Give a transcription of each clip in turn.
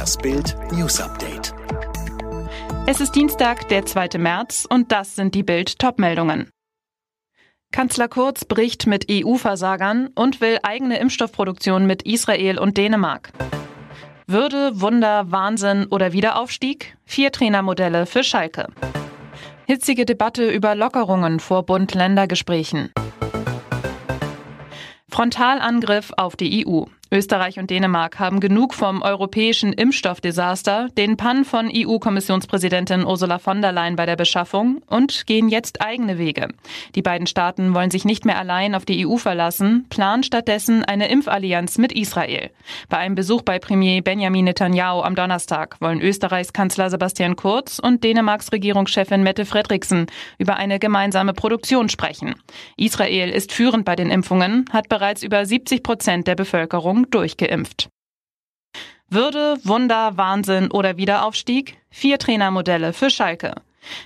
Das Bild News Update. Es ist Dienstag, der 2. März und das sind die Bild Topmeldungen. Kanzler Kurz bricht mit EU-Versagern und will eigene Impfstoffproduktion mit Israel und Dänemark. Würde, Wunder, Wahnsinn oder Wiederaufstieg? Vier Trainermodelle für Schalke. Hitzige Debatte über Lockerungen vor Bund-Länder-Gesprächen. Frontalangriff auf die EU. Österreich und Dänemark haben genug vom europäischen Impfstoffdesaster, den Pann von EU-Kommissionspräsidentin Ursula von der Leyen bei der Beschaffung und gehen jetzt eigene Wege. Die beiden Staaten wollen sich nicht mehr allein auf die EU verlassen, planen stattdessen eine Impfallianz mit Israel. Bei einem Besuch bei Premier Benjamin Netanyahu am Donnerstag wollen Österreichs Kanzler Sebastian Kurz und Dänemarks Regierungschefin Mette Fredriksen über eine gemeinsame Produktion sprechen. Israel ist führend bei den Impfungen, hat bereits über 70 Prozent der Bevölkerung durchgeimpft. Würde, Wunder, Wahnsinn oder Wiederaufstieg? Vier Trainermodelle für Schalke.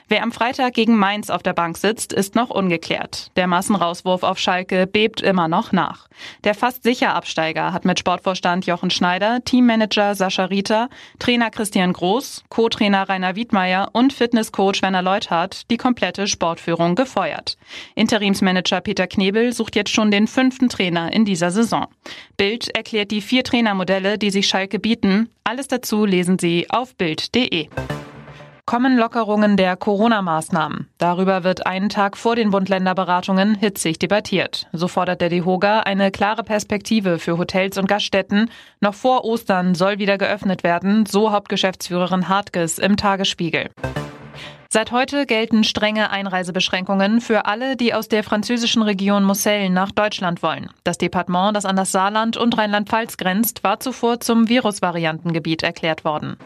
Wer am Freitag gegen Mainz auf der Bank sitzt, ist noch ungeklärt. Der Massenrauswurf auf Schalke bebt immer noch nach. Der fast sicher Absteiger hat mit Sportvorstand Jochen Schneider, Teammanager Sascha Rieter, Trainer Christian Groß, Co-Trainer Rainer Wiedmeier und Fitnesscoach Werner Leuthardt die komplette Sportführung gefeuert. Interimsmanager Peter Knebel sucht jetzt schon den fünften Trainer in dieser Saison. Bild erklärt die vier Trainermodelle, die sich Schalke bieten. Alles dazu lesen Sie auf Bild.de. Kommen Lockerungen der Corona-Maßnahmen. Darüber wird einen Tag vor den Bund-Länder-Beratungen hitzig debattiert. So fordert der DEHOGA eine klare Perspektive für Hotels und Gaststätten. Noch vor Ostern soll wieder geöffnet werden, so Hauptgeschäftsführerin Hartges im Tagesspiegel. Seit heute gelten strenge Einreisebeschränkungen für alle, die aus der französischen Region Moselle nach Deutschland wollen. Das Departement, das an das Saarland und Rheinland-Pfalz grenzt, war zuvor zum Virusvariantengebiet erklärt worden.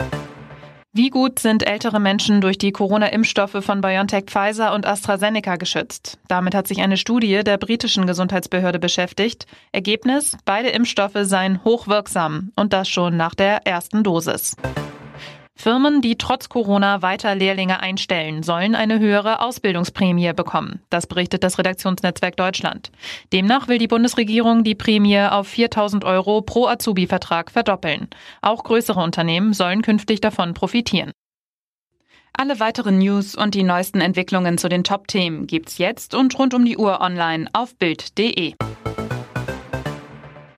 Wie gut sind ältere Menschen durch die Corona-Impfstoffe von BioNTech Pfizer und AstraZeneca geschützt? Damit hat sich eine Studie der britischen Gesundheitsbehörde beschäftigt. Ergebnis, beide Impfstoffe seien hochwirksam und das schon nach der ersten Dosis. Firmen, die trotz Corona weiter Lehrlinge einstellen, sollen eine höhere Ausbildungsprämie bekommen. Das berichtet das Redaktionsnetzwerk Deutschland. Demnach will die Bundesregierung die Prämie auf 4000 Euro pro Azubi-Vertrag verdoppeln. Auch größere Unternehmen sollen künftig davon profitieren. Alle weiteren News und die neuesten Entwicklungen zu den Top-Themen gibt's jetzt und rund um die Uhr online auf Bild.de.